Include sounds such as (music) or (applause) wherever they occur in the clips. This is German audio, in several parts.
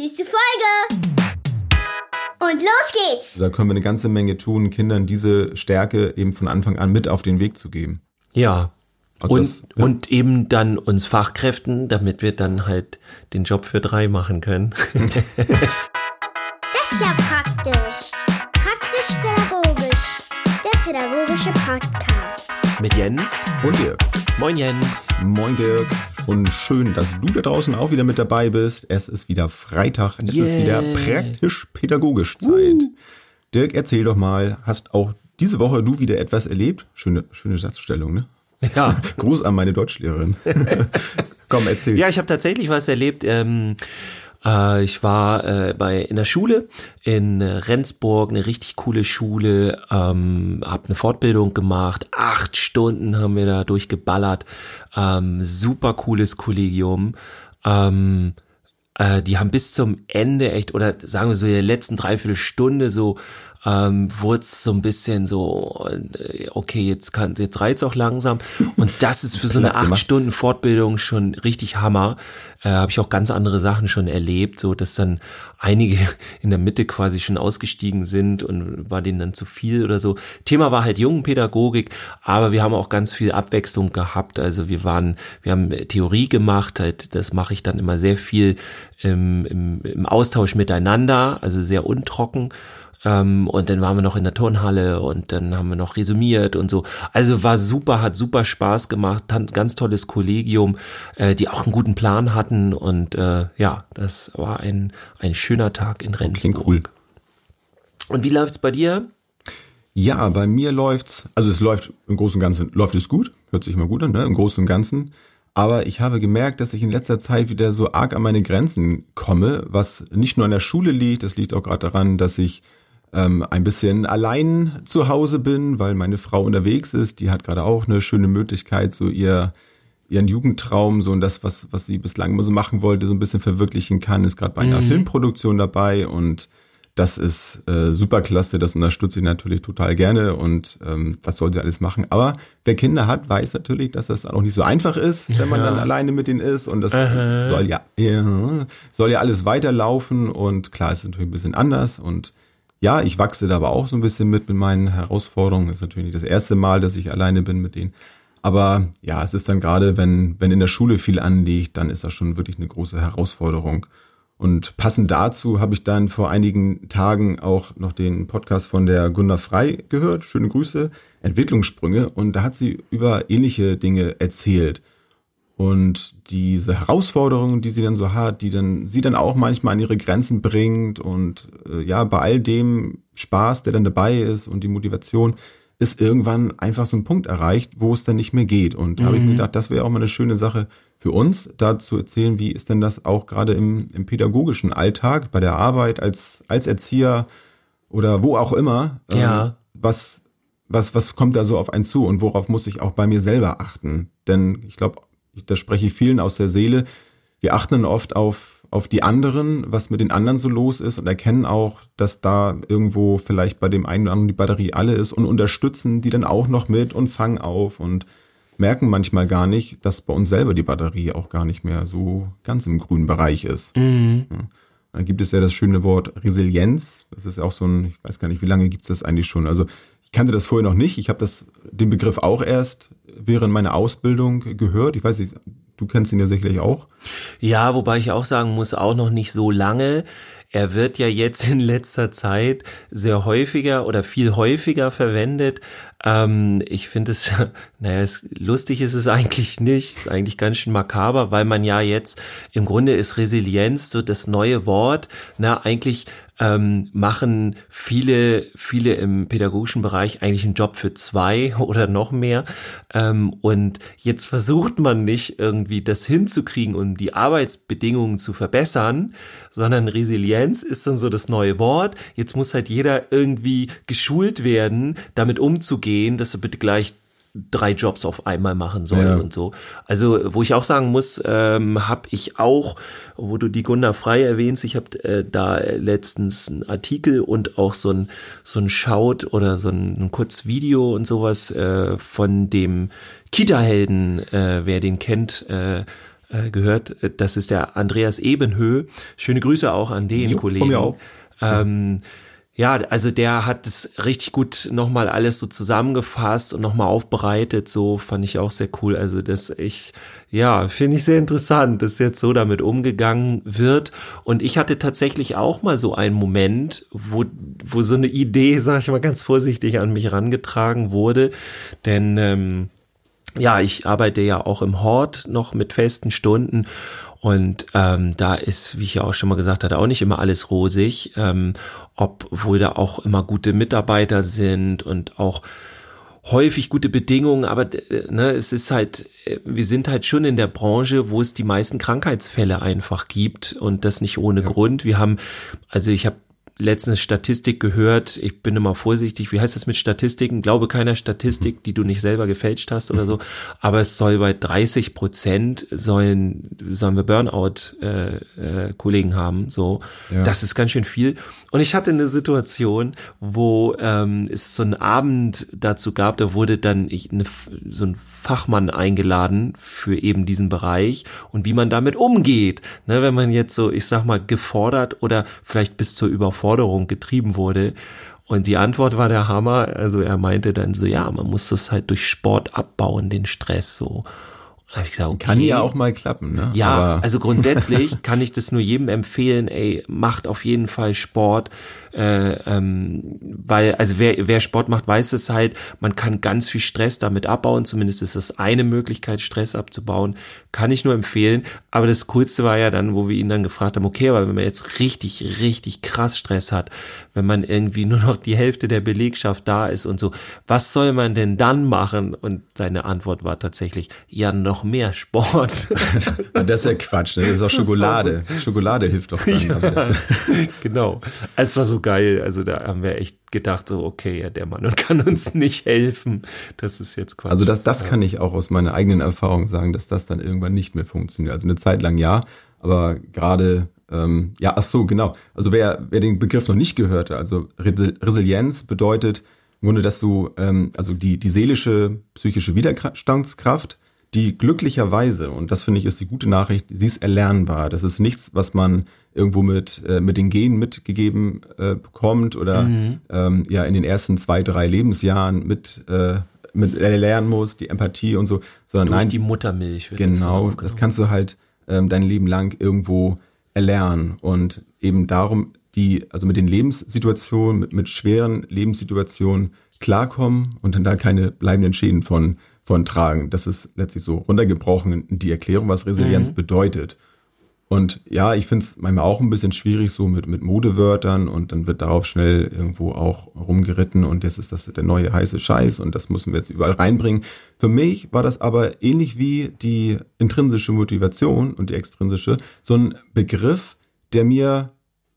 Nächste Folge! Und los geht's! Da können wir eine ganze Menge tun, Kindern diese Stärke eben von Anfang an mit auf den Weg zu geben. Ja. Also und, das- ja. und eben dann uns Fachkräften, damit wir dann halt den Job für drei machen können. Das ist ja praktisch. Praktisch-pädagogisch. Der pädagogische Podcast. Mit Jens. Und Dirk. Moin Jens. Moin Dirk. Und schön, dass du da draußen auch wieder mit dabei bist. Es ist wieder Freitag. Es ist Yeah. wieder praktisch-pädagogisch Zeit. Dirk, erzähl doch mal, hast auch diese Woche du wieder etwas erlebt? Schöne, schöne Satzstellung, ne? Ja. (laughs) Gruß an meine Deutschlehrerin. (laughs) Komm, erzähl. Ja, ich habe tatsächlich was erlebt. Ähm, äh, ich war äh, bei in der Schule in äh, Rendsburg, eine richtig coole Schule, ähm, habe eine Fortbildung gemacht. Acht Stunden haben wir da durchgeballert. Ähm, super cooles Kollegium. Ähm, äh, die haben bis zum Ende echt, oder sagen wir so, der letzten Dreiviertelstunde so, ähm, wurde es so ein bisschen so, äh, okay, jetzt kann, jetzt reizt auch langsam. Und das ist für so eine acht. Stunden Fortbildung schon richtig Hammer. Äh, Habe ich auch ganz andere Sachen schon erlebt, so dass dann einige (laughs) in der Mitte quasi schon ausgestiegen sind und war denen dann zu viel oder so. Thema war halt Jungenpädagogik, aber wir haben auch ganz viel Abwechslung gehabt. Also wir waren, wir haben Theorie gemacht, halt, das mache ich dann immer sehr viel im, im, im Austausch miteinander, also sehr untrocken. Ähm, und dann waren wir noch in der Turnhalle und dann haben wir noch resümiert und so. Also war super, hat super Spaß gemacht, ganz tolles Kollegium, äh, die auch einen guten Plan hatten und äh, ja, das war ein, ein schöner Tag in Klingt Rendsburg. cool. Und wie läuft's bei dir? Ja, bei mir läuft's, also es läuft im Großen und Ganzen, läuft es gut, hört sich immer gut an, ne, im Großen und Ganzen. Aber ich habe gemerkt, dass ich in letzter Zeit wieder so arg an meine Grenzen komme, was nicht nur an der Schule liegt, das liegt auch gerade daran, dass ich ähm, ein bisschen allein zu Hause bin, weil meine Frau unterwegs ist. Die hat gerade auch eine schöne Möglichkeit, so ihr ihren Jugendtraum, so und das, was, was sie bislang immer so machen wollte, so ein bisschen verwirklichen kann, ist gerade bei einer Filmproduktion dabei und das ist äh, super klasse, das unterstütze ich natürlich total gerne und ähm, das soll sie alles machen. Aber wer Kinder hat, weiß natürlich, dass das auch nicht so einfach ist, wenn man dann alleine mit denen ist. Und das soll ja, ja soll ja alles weiterlaufen. Und klar, es ist natürlich ein bisschen anders und ja, ich wachse da aber auch so ein bisschen mit mit meinen Herausforderungen. Das ist natürlich nicht das erste Mal, dass ich alleine bin mit denen. Aber ja, es ist dann gerade, wenn, wenn in der Schule viel anliegt, dann ist das schon wirklich eine große Herausforderung. Und passend dazu habe ich dann vor einigen Tagen auch noch den Podcast von der Gunda Frei gehört. Schöne Grüße, Entwicklungssprünge. Und da hat sie über ähnliche Dinge erzählt. Und diese Herausforderungen, die sie dann so hat, die dann sie dann auch manchmal an ihre Grenzen bringt und äh, ja, bei all dem Spaß, der dann dabei ist und die Motivation, ist irgendwann einfach so ein Punkt erreicht, wo es dann nicht mehr geht. Und da habe ich mir gedacht, das wäre auch mal eine schöne Sache für uns, da zu erzählen, wie ist denn das auch gerade im, im pädagogischen Alltag, bei der Arbeit als, als Erzieher oder wo auch immer. ähm, Ja. Was, was, was kommt da so auf einen zu und worauf muss ich auch bei mir selber achten? Denn ich glaube, das spreche ich vielen aus der Seele. Wir achten dann oft auf, auf die anderen, was mit den anderen so los ist und erkennen auch, dass da irgendwo vielleicht bei dem einen oder anderen die Batterie alle ist und unterstützen die dann auch noch mit und fangen auf und merken manchmal gar nicht, dass bei uns selber die Batterie auch gar nicht mehr so ganz im grünen Bereich ist. Ja. Dann gibt es ja das schöne Wort Resilienz. Das ist auch so ein, ich weiß gar nicht, wie lange gibt es das eigentlich schon. Also ich kannte das vorher noch nicht. Ich habe den Begriff auch erst während meiner Ausbildung gehört. Ich weiß nicht, du kennst ihn ja sicherlich auch. Ja, wobei ich auch sagen muss, auch noch nicht so lange. Er wird ja jetzt in letzter Zeit sehr häufiger oder viel häufiger verwendet. Ähm, ich finde es, (laughs) naja, es, lustig ist es eigentlich nicht. Ist eigentlich ganz schön makaber, weil man ja jetzt, im Grunde ist Resilienz so das neue Wort. Na, eigentlich ähm, machen viele, viele im pädagogischen Bereich eigentlich einen Job für zwei (laughs) oder noch mehr. Ähm, und jetzt versucht man nicht irgendwie das hinzukriegen, um die Arbeitsbedingungen zu verbessern, sondern Resilienz ist dann so das neue Wort. Jetzt muss halt jeder irgendwie geschult werden, damit umzugehen, dass er bitte gleich drei Jobs auf einmal machen soll Ja. und so. Also, wo ich auch sagen muss, ähm, habe ich auch, wo du die Gunda Frei erwähnst, ich habe äh, da letztens einen Artikel und auch so ein so ein Schaut oder so ein, ein Kurzvideo und sowas äh, von dem Kita-Helden, äh, wer den kennt, äh, äh, gehört. Das ist der Andreas Ebenhö. Schöne Grüße auch an den Jo, Kollegen. von mir auch. Ähm, ja, also der hat es richtig gut nochmal alles so zusammengefasst und nochmal aufbereitet. So fand ich auch sehr cool. Also das ich, ja, finde ich sehr interessant, dass jetzt so damit umgegangen wird. Und ich hatte tatsächlich auch mal so einen Moment, wo, wo so eine Idee, sag ich mal ganz vorsichtig, an mich herangetragen wurde. Denn ähm, ja, ich arbeite ja auch im Hort noch mit festen Stunden und ähm, da ist, wie ich ja auch schon mal gesagt hatte, auch nicht immer alles rosig, ähm, obwohl da auch immer gute Mitarbeiter sind und auch häufig gute Bedingungen, aber ne, es ist halt, äh, wir sind halt schon in der Branche, wo es die meisten Krankheitsfälle einfach gibt und das nicht ohne Grund. Wir haben, also ich habe letztens Statistik gehört, ich bin immer vorsichtig, wie heißt das mit Statistiken? Glaube keiner Statistik, die du nicht selber gefälscht hast oder so, aber es soll bei 30 Prozent sollen, sollen wir Burnout-Kollegen äh, äh, haben, so. Ja. Das ist ganz schön viel. Und ich hatte eine Situation, wo ähm, es so einen Abend dazu gab, da wurde dann ich, eine, so ein Fachmann eingeladen für eben diesen Bereich und wie man damit umgeht. Ne, wenn man jetzt so, ich sag mal, gefordert oder vielleicht bis zur Überforderung getrieben wurde. Und die Antwort war der Hammer. Also er meinte dann so, ja, man muss das halt durch Sport abbauen, den Stress so. Da hab ich gesagt, okay. Kann ja auch mal klappen, ne? Ja, Aber also grundsätzlich (laughs) kann ich das nur jedem empfehlen, ey, macht auf jeden Fall Sport, äh, ähm, weil, also wer, wer Sport macht, weiß es halt, man kann ganz viel Stress damit abbauen, zumindest ist das eine Möglichkeit, Stress abzubauen, kann ich nur empfehlen, aber das Coolste war ja dann, wo wir ihn dann gefragt haben, okay, aber wenn man jetzt richtig, richtig krass Stress hat, wenn man irgendwie (laughs) nur noch die Hälfte der Belegschaft da ist und so, was soll man denn dann machen? Und seine Antwort war tatsächlich, ja, noch mehr Sport. (laughs) das ist ja Quatsch, ne? Das ist auch Schokolade. Schokolade hilft doch. Ja, (laughs) genau. Also es war so geil. Also da haben wir echt gedacht, so, okay, ja, der Mann und (laughs) kann uns nicht helfen. Das ist jetzt quasi. Also das, das kann ich auch aus meiner eigenen Erfahrung sagen, dass das dann irgendwann nicht mehr funktioniert. Also eine Zeit lang ja, aber gerade, ähm, ja, ach so, genau. Also wer, wer den Begriff noch nicht gehört hat, also Resil- Resilienz bedeutet im Grunde, dass du, ähm, also die, die seelische, psychische Widerstandskraft, die glücklicherweise, und das finde ich ist die gute Nachricht, sie ist erlernbar. Das ist nichts, was man irgendwo mit, äh, mit den Genen mitgegeben äh, bekommt oder ähm, ja in den ersten zwei, drei Lebensjahren mit, äh, mit erlernen muss, die Empathie und so, sondern durch nein, die Muttermilch. wird das Genau, das aufgenommen. kannst du halt ähm, dein Leben lang irgendwo erlernen und eben darum die, also mit den Lebenssituationen, mit, mit schweren Lebenssituationen klarkommen und dann da keine bleibenden Schäden von, von tragen. Das ist letztlich so runtergebrochen die Erklärung, was Resilienz bedeutet. Und ja, ich finde es manchmal auch ein bisschen schwierig so mit, mit Modewörtern und dann wird darauf schnell irgendwo auch rumgeritten und jetzt ist das der neue heiße Scheiß und das müssen wir jetzt überall reinbringen. Für mich war das aber ähnlich wie die intrinsische Motivation und die extrinsische, so ein Begriff, der mir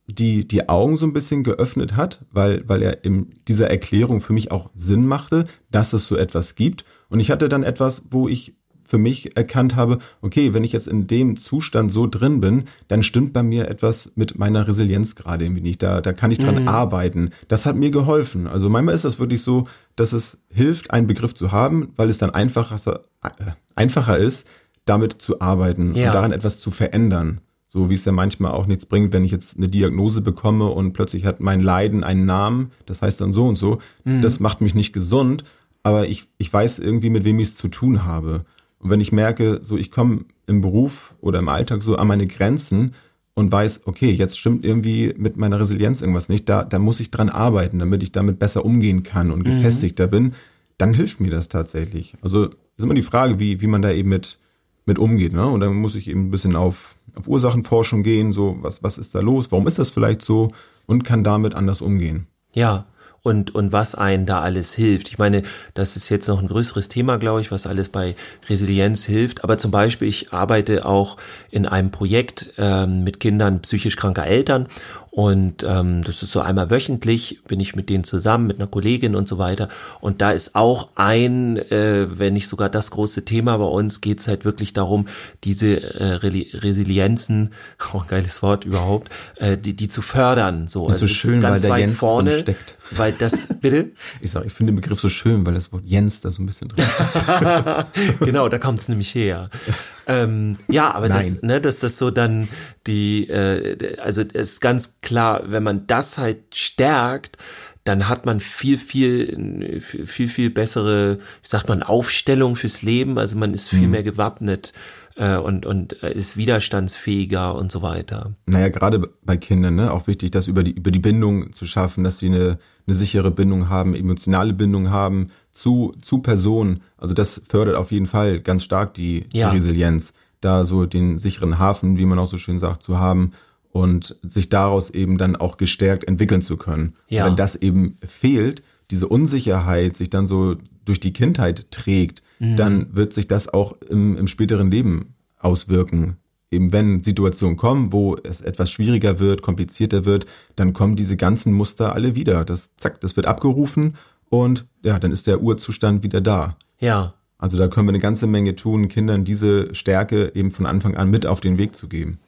die, die Augen so ein bisschen geöffnet hat, weil, weil er in dieser Erklärung für mich auch Sinn machte, dass es so etwas gibt. Und ich hatte dann etwas, wo ich für mich erkannt habe, okay, wenn ich jetzt in dem Zustand so drin bin, dann stimmt bei mir etwas mit meiner Resilienz gerade irgendwie nicht. Da, da kann ich dran arbeiten. Das hat mir geholfen. Also manchmal ist das wirklich so, dass es hilft, einen Begriff zu haben, weil es dann einfacher, äh, einfacher ist, damit zu arbeiten Ja. und daran etwas zu verändern. So wie es ja manchmal auch nichts bringt, wenn ich jetzt eine Diagnose bekomme und plötzlich hat mein Leiden einen Namen, das heißt dann so und so. Das macht mich nicht gesund, aber ich, ich weiß irgendwie, mit wem ich es zu tun habe. Und wenn ich merke, so ich komme im Beruf oder im Alltag so an meine Grenzen und weiß, okay, jetzt stimmt irgendwie mit meiner Resilienz irgendwas nicht, da, da muss ich dran arbeiten, damit ich damit besser umgehen kann und gefestigter bin, dann hilft mir das tatsächlich. Also ist immer die Frage, wie, wie man da eben mit, mit umgeht. Ne? Und dann muss ich eben ein bisschen auf, auf Ursachenforschung gehen, so was, was ist da los, warum ist das vielleicht so und kann damit anders umgehen. Ja, und, und was einen da alles hilft. Ich meine, das ist jetzt noch ein größeres Thema, glaube ich, was alles bei Resilienz hilft. Aber zum Beispiel, ich arbeite auch in einem Projekt ähm, mit Kindern psychisch kranker Eltern. Und ähm, das ist so einmal wöchentlich, bin ich mit denen zusammen, mit einer Kollegin und so weiter. Und da ist auch ein, äh, wenn nicht sogar das große Thema bei uns, geht es halt wirklich darum, diese äh, Resilienzen, auch (laughs) ein geiles Wort überhaupt, äh, die, die zu fördern. So, ist so schön, weil der weit Jens drin vorne, steckt. (laughs) weil das, bitte? Ich sage, ich finde den Begriff so schön, weil das Wort Jens da so ein bisschen drin ist. (laughs) genau, da kommt es nämlich her. Ähm, ja, aber das, ne, dass das so dann die, äh, also es ist ganz klar, wenn man das halt stärkt, dann hat man viel, viel, viel, viel bessere, wie sagt man, Aufstellung fürs Leben. Also man ist viel mhm. mehr gewappnet äh, und, und äh, ist widerstandsfähiger und so weiter. Naja, gerade bei Kindern, ne, auch wichtig, das über die, über die Bindung zu schaffen, dass sie eine, eine sichere Bindung haben, emotionale Bindung haben zu, zu Personen. Also das fördert auf jeden Fall ganz stark die, ja. die Resilienz, da so den sicheren Hafen, wie man auch so schön sagt, zu haben und sich daraus eben dann auch gestärkt entwickeln zu können. Ja. Wenn das eben fehlt, diese Unsicherheit sich dann so durch die Kindheit trägt, mhm. dann wird sich das auch im, im späteren Leben auswirken. Eben wenn Situationen kommen, wo es etwas schwieriger wird, komplizierter wird, dann kommen diese ganzen Muster alle wieder. Das zack, das wird abgerufen und ja, dann ist der Urzustand wieder da. Ja. Also da können wir eine ganze Menge tun, Kindern diese Stärke eben von Anfang an mit auf den Weg zu geben.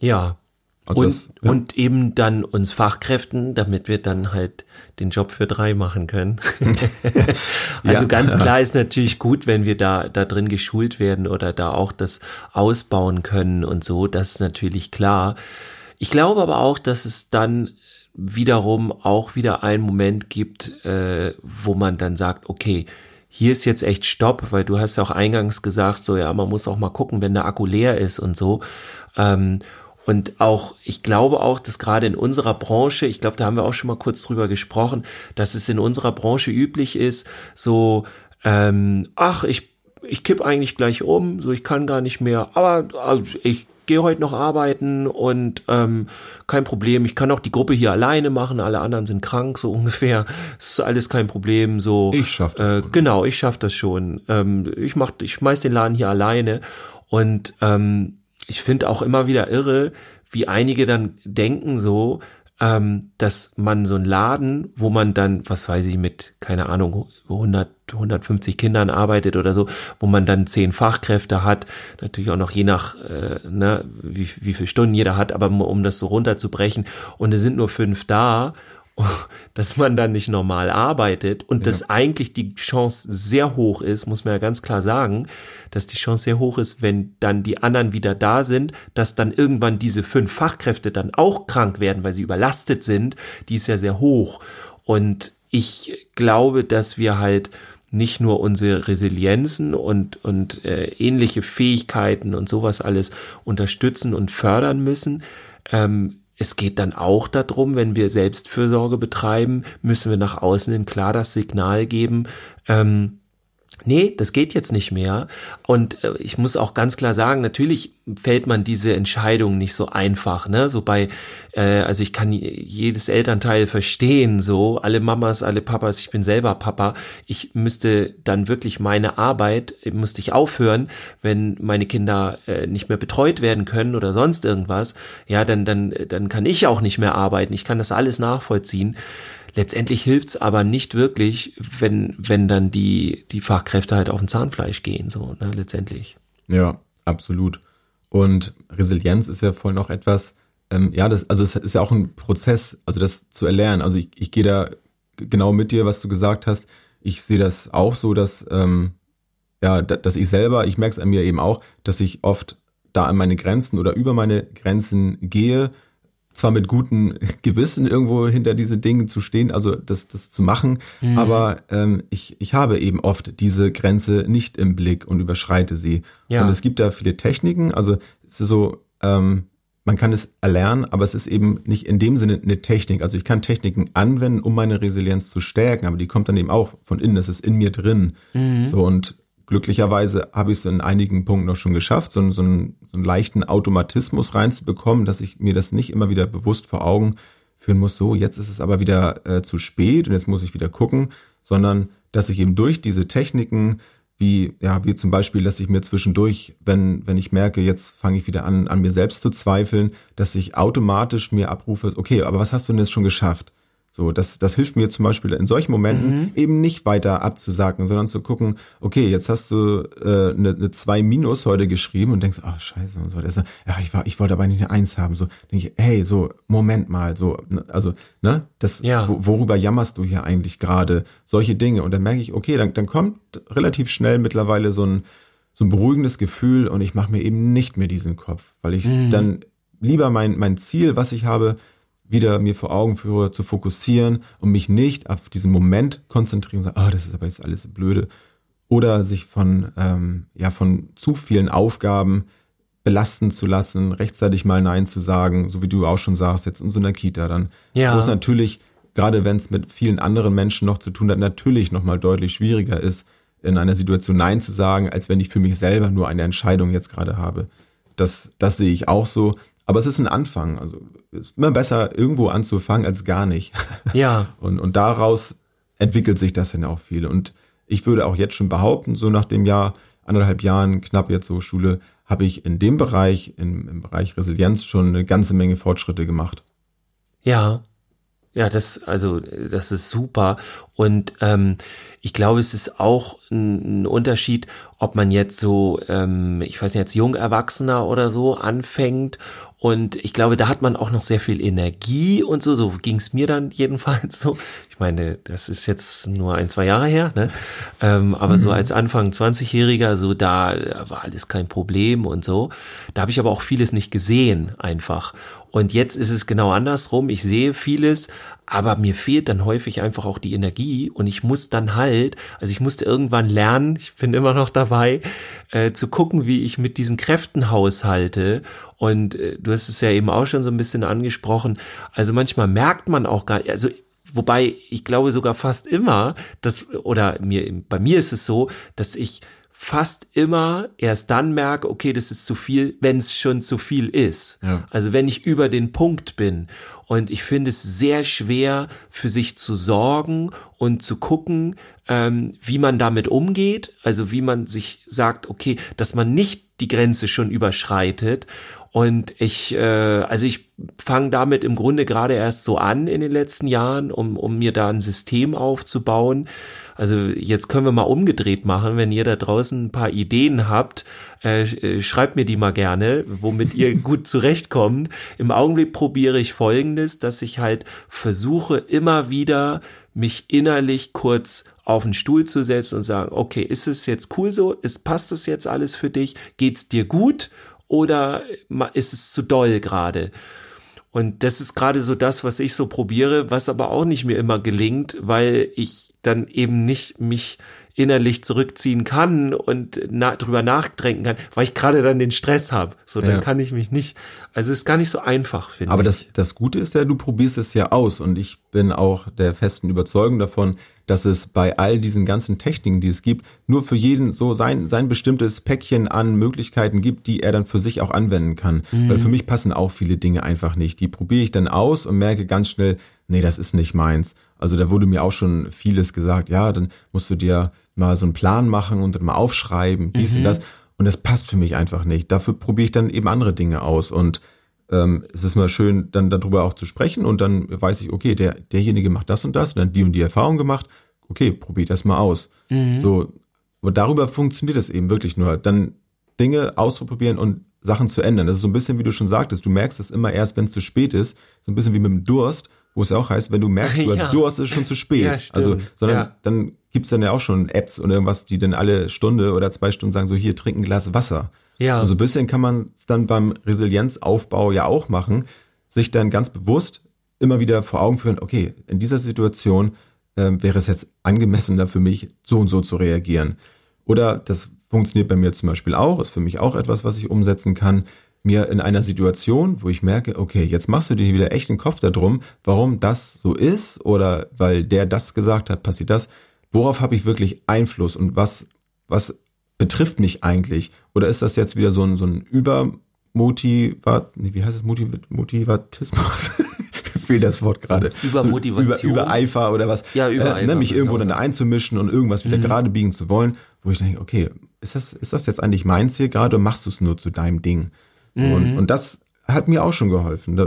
Ja, also und, das, ja. und eben dann uns Fachkräften, damit wir dann halt den Job für drei machen können. (laughs) (laughs) also ja, ganz klar ist natürlich gut, wenn wir da, da drin geschult werden oder da auch das ausbauen können und so. Das ist natürlich klar. Ich glaube aber auch, dass es dann wiederum auch wieder einen Moment gibt, äh, wo man dann sagt, okay, hier ist jetzt echt Stopp, weil du hast ja auch eingangs gesagt, so ja, man muss auch mal gucken, wenn der Akku leer ist und so. Ähm, und auch, ich glaube auch, dass gerade in unserer Branche, ich glaube, da haben wir auch schon mal kurz drüber gesprochen, dass es in unserer Branche üblich ist, so, ähm, ach, ich, ich kipp eigentlich gleich um, so ich kann gar nicht mehr, aber also ich gehe heute noch arbeiten und ähm, kein Problem, ich kann auch die Gruppe hier alleine machen, alle anderen sind krank, so (laughs) ungefähr. Das ist alles kein Problem. So, ich schaff das. Äh, schon. Genau, ich schaff das schon. Ähm, ich mach, ich schmeiß den Laden hier alleine. Und ähm, ich finde auch immer wieder irre, wie einige dann denken so, ähm, dass man so einen Laden, wo man dann, was weiß ich, mit, keine Ahnung, 100, 150 Kindern arbeitet oder so, wo man dann zehn Fachkräfte hat, natürlich auch noch je nach, äh, ne, wie, wie viele Stunden jeder hat, aber um, um das so runterzubrechen. Und es sind nur fünf da (laughs) dass man dann nicht normal arbeitet und ja. dass eigentlich die Chance sehr hoch ist, muss man ja ganz klar sagen, dass die Chance sehr hoch ist, wenn dann die anderen wieder da sind, dass dann irgendwann diese fünf Fachkräfte dann auch krank werden, weil sie überlastet sind, die ist ja sehr hoch. Und ich glaube, dass wir halt nicht nur unsere Resilienzen und, und äh, ähnliche Fähigkeiten und sowas alles unterstützen und fördern müssen, ähm, es geht dann auch darum, wenn wir Selbstfürsorge betreiben, müssen wir nach außen hin klar das Signal geben, ähm, nee, das geht jetzt nicht mehr. Und äh, ich muss auch ganz klar sagen, natürlich fällt man diese Entscheidung nicht so einfach, ne? So bei, äh, also ich kann jedes Elternteil verstehen, so alle Mamas, alle Papas, ich bin selber Papa. Ich müsste dann wirklich meine Arbeit, müsste ich aufhören, wenn meine Kinder äh, nicht mehr betreut werden können oder sonst irgendwas. Ja, dann, dann, dann kann ich auch nicht mehr arbeiten. Ich kann das alles nachvollziehen. Letztendlich hilft's aber nicht wirklich, wenn, wenn dann die, die Fachkräfte halt auf dem Zahnfleisch gehen, so, ne, letztendlich. Ja, absolut. Und Resilienz ist ja voll noch etwas, ähm, ja, das, also es ist ja auch ein Prozess, also das zu erlernen. Also ich, ich gehe da genau mit dir, was du gesagt hast. Ich sehe das auch so, dass, ähm, ja, dass ich selber, ich merke es an mir eben auch, dass ich oft da an meine Grenzen oder über meine Grenzen gehe zwar mit gutem Gewissen irgendwo hinter diese Dinge zu stehen, also das, das zu machen, mhm. aber ähm, ich, ich habe eben oft diese Grenze nicht im Blick und überschreite sie. Ja. Und es gibt da viele Techniken, also es ist so, ähm, man kann es erlernen, aber es ist eben nicht in dem Sinne eine Technik. Also ich kann Techniken anwenden, um meine Resilienz zu stärken, aber die kommt dann eben auch von innen, das ist in mir drin. Mhm. So und glücklicherweise habe ich es in einigen Punkten noch schon geschafft, so, so, einen, so einen leichten Automatismus reinzubekommen, dass ich mir das nicht immer wieder bewusst vor Augen führen muss, so jetzt ist es aber wieder äh, zu spät und jetzt muss ich wieder gucken, sondern dass ich eben durch diese Techniken, wie, ja, wie zum Beispiel, dass ich mir zwischendurch, wenn, wenn ich merke, jetzt fange ich wieder an, an mir selbst zu zweifeln, dass ich automatisch mir abrufe, okay, aber was hast du denn jetzt schon geschafft? So, das, das hilft mir zum Beispiel in solchen Momenten mhm. eben nicht weiter abzusagen, sondern zu gucken, okay, jetzt hast du äh, eine, eine 2 Minus heute geschrieben und denkst, ach scheiße und so. Das, ja, ich war, ich wollte aber nicht eine Eins haben. So, denke ich, hey, so, Moment mal, so, ne, also, ne, das, ja. worüber jammerst du hier eigentlich gerade? Solche Dinge. Und dann merke ich, okay, dann, dann kommt relativ schnell mittlerweile so ein so ein beruhigendes Gefühl und ich mache mir eben nicht mehr diesen Kopf, weil ich mhm. dann lieber mein, mein Ziel, was ich habe, wieder mir vor Augen führe, zu fokussieren und mich nicht auf diesen Moment konzentrieren und sagen, ah, oh, das ist aber jetzt alles blöde. Oder sich von, ähm, ja, von zu vielen Aufgaben belasten zu lassen, rechtzeitig mal Nein zu sagen, so wie du auch schon sagst, jetzt in so einer Kita dann. Ja. Wo es natürlich, gerade wenn es mit vielen anderen Menschen noch zu tun hat, natürlich nochmal deutlich schwieriger ist, in einer Situation Nein zu sagen, als wenn ich für mich selber nur eine Entscheidung jetzt gerade habe. Das, das sehe ich auch so. Aber es ist ein Anfang. Also es ist immer besser, irgendwo anzufangen, als gar nicht. Ja. (laughs) Und, und daraus entwickelt sich das dann auch viel. Und ich würde auch jetzt schon behaupten, so nach dem Jahr, anderthalb Jahren, knapp jetzt so Schule, habe ich in dem Bereich, im, im Bereich Resilienz schon eine ganze Menge Fortschritte gemacht. Ja, ja, das, also, das ist super. Und ähm, ich glaube, es ist auch ein, ein Unterschied, ob man jetzt so, ähm, ich weiß nicht, jetzt Jungerwachsener oder so anfängt. Und ich glaube, da hat man auch noch sehr viel Energie und so. So ging es mir dann jedenfalls so. Ich meine, das ist jetzt nur ein, zwei Jahre her, ne? Ähm, aber mhm. so als Anfang 20-Jähriger, so da war alles kein Problem und so. Da habe ich aber auch vieles nicht gesehen, einfach. Und jetzt ist es genau andersrum. Ich sehe vieles, aber mir fehlt dann häufig einfach auch die Energie und ich muss dann halt, also ich musste irgendwann lernen, ich bin immer noch dabei, äh, zu gucken, wie ich mit diesen Kräften haushalte. Und äh, du hast es ja eben auch schon so ein bisschen angesprochen. Also manchmal merkt man auch gar also wobei ich glaube sogar fast immer, dass, oder mir, bei mir ist es so, dass ich fast immer erst dann merke, okay, das ist zu viel, wenn es schon zu viel ist. Ja. Also wenn ich über den Punkt bin. Und ich finde es sehr schwer, für sich zu sorgen und zu gucken, ähm, wie man damit umgeht. Also wie man sich sagt, okay, dass man nicht die Grenze schon überschreitet. Und ich, äh, also ich fange damit im Grunde gerade erst so an in den letzten Jahren, um, um mir da ein System aufzubauen also jetzt können wir mal umgedreht machen, wenn ihr da draußen ein paar Ideen habt, äh, äh schreibt mir die mal gerne, womit ihr (laughs) gut zurechtkommt. Im Augenblick probiere ich Folgendes, dass ich halt versuche immer wieder mich innerlich kurz auf den Stuhl zu setzen und sagen, okay, ist es jetzt cool so? Ist, passt das jetzt alles für dich? Geht's dir gut? Oder ist es zu doll gerade? Und das ist gerade so das, was ich so probiere, was aber auch nicht mir immer gelingt, weil ich dann eben nicht mich innerlich zurückziehen kann und na, drüber nachdenken kann, weil ich gerade dann den Stress habe. So, dann ja. kann ich mich nicht. Also es ist gar nicht so einfach, finde ich. Aber das, das Gute ist ja, du probierst es ja aus und ich bin auch der festen Überzeugung davon, dass es bei all diesen ganzen Techniken, die es gibt, nur für jeden so sein, sein bestimmtes Päckchen an Möglichkeiten gibt, die er dann für sich auch anwenden kann. Mhm. Weil für mich passen auch viele Dinge einfach nicht. Die probiere ich dann aus und merke ganz schnell, nee, das ist nicht meins. Also da wurde mir auch schon vieles gesagt, ja, dann musst du dir mal so einen Plan machen und dann mal aufschreiben, dies mhm. und das. Und das passt für mich einfach nicht. Dafür probiere ich dann eben andere Dinge aus. Und ähm, es ist mal schön, dann darüber auch zu sprechen und dann weiß ich, okay, der, derjenige macht das und das und dann die und die Erfahrung gemacht. Okay, probier das mal aus. Mhm. So, aber darüber funktioniert es eben wirklich nur. Dann Dinge auszuprobieren und Sachen zu ändern. Das ist so ein bisschen, wie du schon sagtest, du merkst es immer erst, wenn es zu spät ist. So ein bisschen wie mit dem Durst wo es ja auch heißt, wenn du merkst, du (laughs) hast ja. Durst, ist es schon zu spät. Ja, also, sondern ja. dann gibt's dann ja auch schon Apps und irgendwas, die dann alle Stunde oder zwei Stunden sagen, so hier, trink ein Glas Wasser. Ja. Und so ein bisschen kann man es dann beim Resilienzaufbau ja auch machen, sich dann ganz bewusst immer wieder vor Augen führen, okay, in dieser Situation äh, wäre es jetzt angemessener für mich, so und so zu reagieren. Oder das funktioniert bei mir zum Beispiel auch, ist für mich auch etwas, was ich umsetzen kann mir in einer Situation, wo ich merke, okay, jetzt machst du dir wieder echt den Kopf darum, warum das so ist oder weil der das gesagt hat, passiert das. Worauf habe ich wirklich Einfluss und was, was betrifft mich eigentlich? Oder ist das jetzt wieder so ein, so ein Übermotivat, nee, wie heißt es, Motiv Motivatismus? (laughs) Fehlt das Wort gerade. Übermotivation. So, über, Übereifer oder was. Ja, Übereifer. Äh, ne, mich irgendwo genau. dann einzumischen und irgendwas wieder mhm. gerade biegen zu wollen, wo ich denke, okay, ist das, ist das jetzt eigentlich meins hier gerade oder machst du es nur zu deinem Ding? Mhm. Und, und das hat mir auch schon geholfen.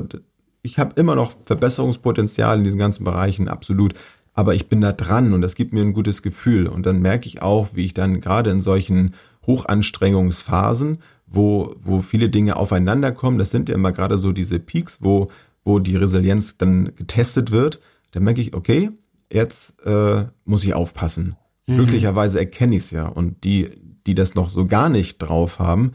Ich habe immer noch Verbesserungspotenzial in diesen ganzen Bereichen, absolut. Aber ich bin da dran und das gibt mir ein gutes Gefühl. Und dann merke ich auch, wie ich dann gerade in solchen Hochanstrengungsphasen, wo, wo viele Dinge aufeinander kommen, das sind ja immer gerade so diese Peaks, wo, wo die Resilienz dann getestet wird, dann merke ich, okay, jetzt äh, muss ich aufpassen. Mhm. Glücklicherweise erkenne ich es ja. Und die, die das noch so gar nicht drauf haben,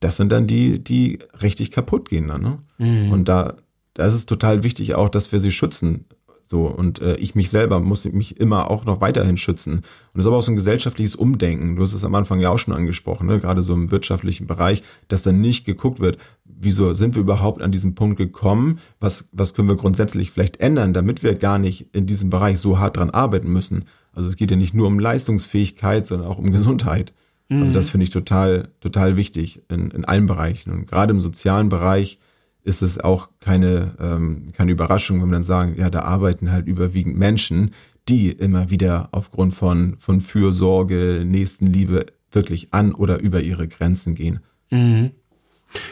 das sind dann die, die richtig kaputt gehen dann. Ne? Mhm. Und da, da ist es total wichtig auch, dass wir sie schützen. So, und äh, ich mich selber muss mich immer auch noch weiterhin schützen. Und das ist aber auch so ein gesellschaftliches Umdenken. Du hast es am Anfang ja auch schon angesprochen, ne? gerade so im wirtschaftlichen Bereich, dass dann nicht geguckt wird, wieso sind wir überhaupt an diesen Punkt gekommen? Was, was können wir grundsätzlich vielleicht ändern, damit wir gar nicht in diesem Bereich so hart dran arbeiten müssen? Also es geht ja nicht nur um Leistungsfähigkeit, sondern auch um Gesundheit. Also mhm. das finde ich total, total wichtig in, in allen Bereichen. Und gerade im sozialen Bereich ist es auch keine, ähm, keine Überraschung, wenn wir dann sagen, ja, da arbeiten halt überwiegend Menschen, die immer wieder aufgrund von, von Fürsorge, Nächstenliebe wirklich an oder über ihre Grenzen gehen. Mhm.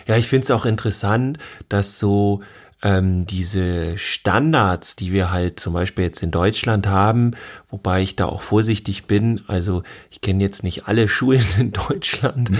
Ja, ich finde es auch interessant, dass so ähm, diese Standards, die wir halt zum Beispiel jetzt in Deutschland haben, wobei ich da auch vorsichtig bin. Also ich kenne jetzt nicht alle (laughs) Schulen in Deutschland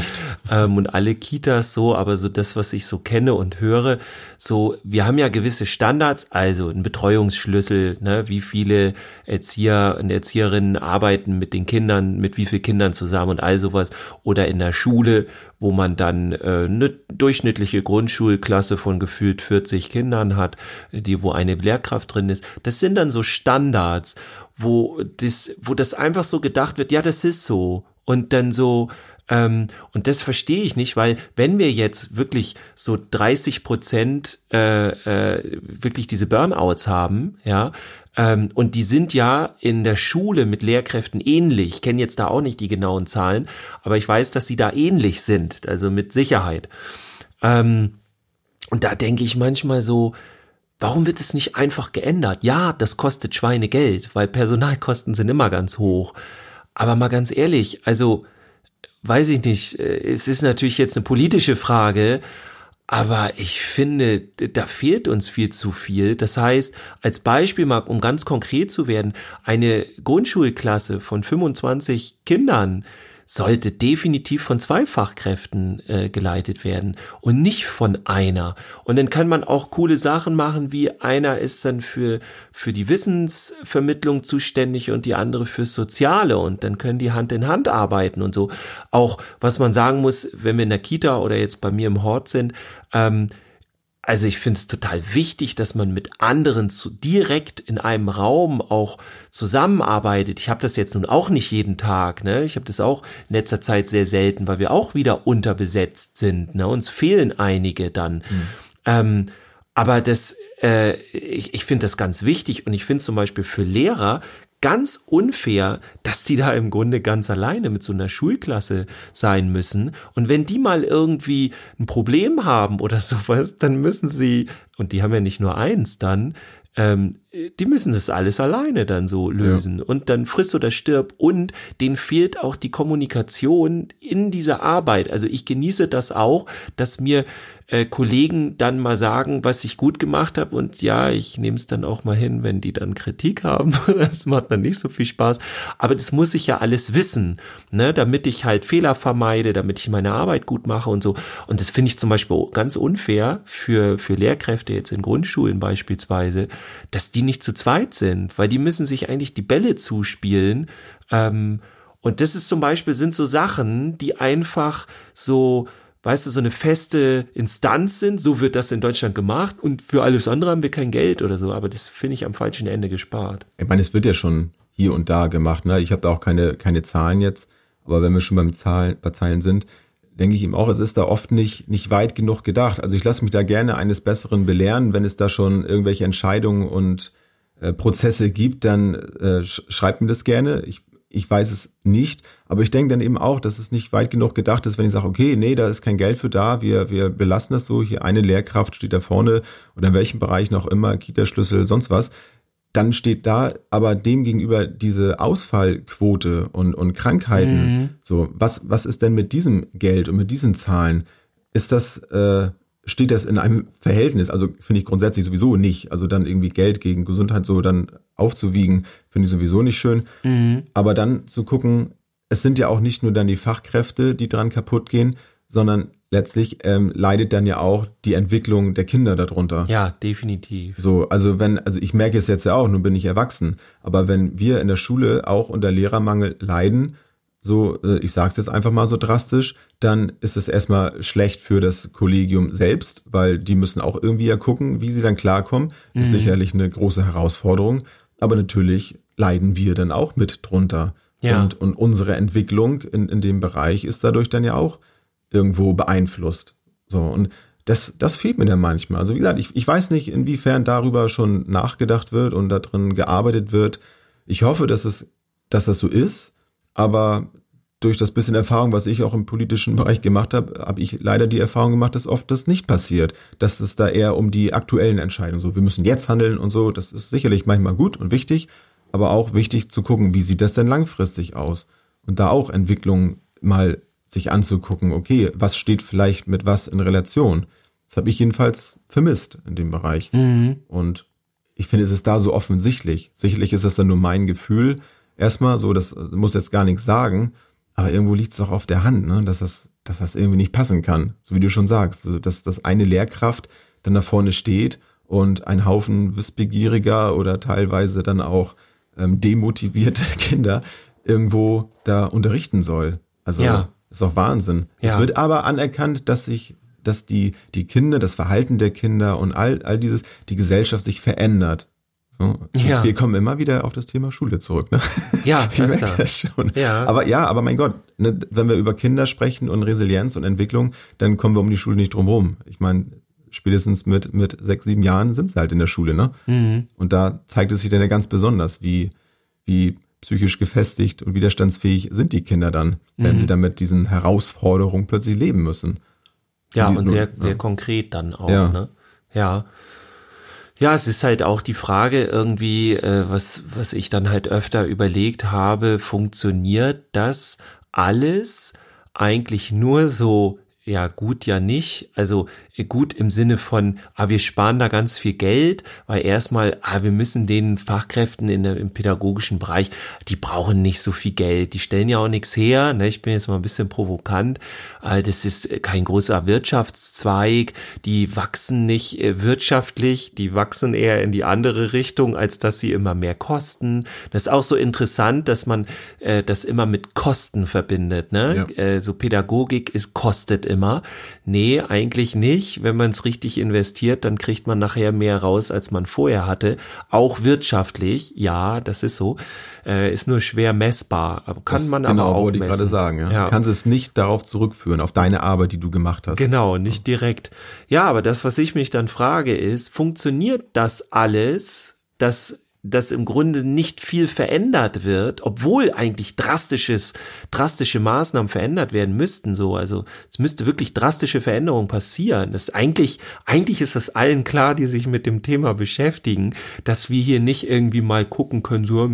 ähm, und alle Kitas so, aber so das, was ich so kenne und höre, so wir haben ja gewisse Standards, also ein Betreuungsschlüssel, ne, wie viele Erzieher und Erzieherinnen arbeiten mit den Kindern, mit wie vielen Kindern zusammen und all sowas oder in der Schule wo man dann äh, eine durchschnittliche Grundschulklasse von gefühlt 40 Kindern hat, die wo eine Lehrkraft drin ist. Das sind dann so Standards, wo das, wo das einfach so gedacht wird, ja, das ist so. Und dann so, ähm, und das verstehe ich nicht, weil wenn wir jetzt wirklich so 30 Prozent äh, äh, wirklich diese Burnouts haben, ja, ähm, und die sind ja in der Schule mit Lehrkräften ähnlich. Ich kenne jetzt da auch nicht die genauen Zahlen, aber ich weiß, dass sie da ähnlich sind, also mit Sicherheit. Ähm, und da denke ich manchmal so, warum wird es nicht einfach geändert? Ja, das kostet Schweinegeld, weil Personalkosten sind immer ganz hoch. Aber mal ganz ehrlich, also weiß ich nicht, äh, es ist natürlich jetzt eine politische Frage, aber ich finde, da fehlt uns viel zu viel. Das heißt, als Beispiel mal, um ganz konkret zu werden, eine Grundschulklasse von 25 Kindern, sollte definitiv von zwei Fachkräften äh, geleitet werden und nicht von einer. Und dann kann man auch coole Sachen machen, wie einer ist dann für, für die Wissensvermittlung zuständig und die andere fürs Soziale und dann können die Hand in Hand arbeiten und so. Auch was man sagen muss, wenn wir in der Kita oder jetzt bei mir im Hort sind, ähm, also ich finde es total wichtig, dass man mit anderen zu, direkt in einem Raum auch zusammenarbeitet. Ich habe das jetzt nun auch nicht jeden Tag, ne? Ich habe das auch in letzter Zeit sehr selten, weil wir auch wieder unterbesetzt sind. Ne? Uns fehlen einige dann. Mhm. Ähm, aber das, äh, ich, ich finde das ganz wichtig und ich finde zum Beispiel für Lehrer ganz unfair, dass die da im Grunde ganz alleine mit so einer Schulklasse sein müssen. Und wenn die mal irgendwie ein Problem haben oder (laughs) sowas, dann müssen sie, und die haben ja nicht nur eins dann, ähm, die müssen das alles alleine dann so lösen. Ja. Und dann frisst oder stirb. Und denen fehlt auch die Kommunikation in dieser Arbeit. Also ich genieße das auch, dass mir äh, Kollegen dann mal sagen, was ich gut gemacht habe. Und ja, ich nehme es dann auch mal hin, wenn die dann Kritik haben. (laughs) das macht dann nicht so viel Spaß. Aber das muss ich ja alles wissen, ne? damit ich halt Fehler vermeide, damit ich meine Arbeit gut mache und so. Und das finde ich zum Beispiel ganz unfair für, für Lehrkräfte jetzt in Grundschulen beispielsweise, dass die nicht zu zweit sind, weil die müssen sich eigentlich die Bälle zuspielen. Ähm, und das ist zum Beispiel, sind so Sachen, die einfach so, weißt du, so eine feste Instanz sind, so wird das in Deutschland gemacht und für alles andere haben wir kein Geld oder so, aber das finde ich am falschen Ende gespart. Ich meine, es wird ja schon hier und da gemacht, ne? Ich habe da auch keine, keine Zahlen jetzt, aber wenn wir schon beim Zahlen, bei Zahlen sind, denke ich ihm auch, es ist da oft nicht, nicht weit genug gedacht. Also ich lasse mich da gerne eines Besseren belehren, wenn es da schon irgendwelche Entscheidungen und äh, Prozesse gibt, dann äh, schreibt mir das gerne. Ich, ich weiß es nicht, aber ich denke dann eben auch, dass es nicht weit genug gedacht ist, wenn ich sage, okay, nee, da ist kein Geld für da, wir, wir belassen das so, hier eine Lehrkraft steht da vorne oder in welchem Bereich noch immer, Kita-Schlüssel, sonst was. Dann steht da aber dem gegenüber diese Ausfallquote und, und Krankheiten. Mhm. So, was, was ist denn mit diesem Geld und mit diesen Zahlen? Ist das, äh, steht das in einem Verhältnis? Also finde ich grundsätzlich sowieso nicht. Also dann irgendwie Geld gegen Gesundheit so dann aufzuwiegen, finde ich sowieso nicht schön. Mhm. Aber dann zu gucken, es sind ja auch nicht nur dann die Fachkräfte, die dran kaputt gehen, sondern letztlich ähm, leidet dann ja auch die Entwicklung der Kinder darunter. Ja, definitiv. So, also wenn, also ich merke es jetzt ja auch, nun bin ich erwachsen, aber wenn wir in der Schule auch unter Lehrermangel leiden, so, äh, ich sage es jetzt einfach mal so drastisch, dann ist es erstmal schlecht für das Kollegium selbst, weil die müssen auch irgendwie ja gucken, wie sie dann klarkommen. Mhm. Ist sicherlich eine große Herausforderung, aber natürlich leiden wir dann auch mit drunter. Ja. Und, und unsere Entwicklung in, in dem Bereich ist dadurch dann ja auch irgendwo beeinflusst. So, und das, das fehlt mir dann manchmal. Also wie gesagt, ich, ich weiß nicht, inwiefern darüber schon nachgedacht wird und da drin gearbeitet wird. Ich hoffe, dass es, dass das so ist, aber durch das bisschen Erfahrung, was ich auch im politischen Bereich gemacht habe, habe ich leider die Erfahrung gemacht, dass oft das nicht passiert. Dass es da eher um die aktuellen Entscheidungen so, wir müssen jetzt handeln und so, das ist sicherlich manchmal gut und wichtig, aber auch wichtig zu gucken, wie sieht das denn langfristig aus? Und da auch Entwicklungen mal sich anzugucken, okay, was steht vielleicht mit was in Relation? Das habe ich jedenfalls vermisst in dem Bereich. Mhm. Und ich finde, es ist da so offensichtlich. Sicherlich ist das dann nur mein Gefühl. Erstmal so, das muss jetzt gar nichts sagen, aber irgendwo liegt es auch auf der Hand, ne? dass, das, dass das irgendwie nicht passen kann. So wie du schon sagst, also, dass, dass eine Lehrkraft dann da vorne steht und ein Haufen wissbegieriger oder teilweise dann auch ähm, demotivierte (laughs) Kinder irgendwo da unterrichten soll. Also ja. ist doch Wahnsinn. Ja. Es wird aber anerkannt, dass sich, dass die, die Kinder, das Verhalten der Kinder und all, all dieses, die Gesellschaft sich verändert. So, ja. Wir kommen immer wieder auf das Thema Schule zurück. Ne? Ja, ich merke das schon. Ja. Aber ja, aber mein Gott, ne, wenn wir über Kinder sprechen und Resilienz und Entwicklung, dann kommen wir um die Schule nicht drum herum. Ich meine, spätestens mit, mit sechs, sieben Jahren sind sie halt in der Schule, ne? Mhm. Und da zeigt es sich dann ja ganz besonders, wie, wie psychisch gefestigt und widerstandsfähig sind die Kinder dann, wenn mhm. sie dann mit diesen Herausforderungen plötzlich leben müssen. Ja, und, und sehr, ja. sehr konkret dann auch, ja. ne? Ja. Ja, es ist halt auch die Frage irgendwie, äh, was, was ich dann halt öfter überlegt habe, funktioniert das alles eigentlich nur so ja, gut ja nicht. Also äh, gut im Sinne von, ah, wir sparen da ganz viel Geld, weil erstmal, ah, wir müssen den Fachkräften in der, im pädagogischen Bereich, die brauchen nicht so viel Geld, die stellen ja auch nichts her. Ne? Ich bin jetzt mal ein bisschen provokant. Ah, das ist kein großer Wirtschaftszweig, die wachsen nicht äh, wirtschaftlich, die wachsen eher in die andere Richtung, als dass sie immer mehr kosten. Das ist auch so interessant, dass man äh, das immer mit Kosten verbindet. Ne? Ja. Äh, so Pädagogik ist kostet immer immer. Nee, eigentlich nicht. Wenn man es richtig investiert, dann kriegt man nachher mehr raus, als man vorher hatte. Auch wirtschaftlich, ja, das ist so. Äh, ist nur schwer messbar. Kann das, man genau, aber auch wollte ich gerade sagen. Ja. ja. Du kannst es nicht darauf zurückführen, auf deine Arbeit, die du gemacht hast. Genau, nicht direkt. Ja, aber das, was ich mich dann frage, ist, funktioniert das alles, das dass im Grunde nicht viel verändert wird, obwohl eigentlich drastisches, drastische Maßnahmen verändert werden müssten, so. Also, es müsste wirklich drastische Veränderungen passieren. Das eigentlich, eigentlich ist das allen klar, die sich mit dem Thema beschäftigen, dass wir hier nicht irgendwie mal gucken können, so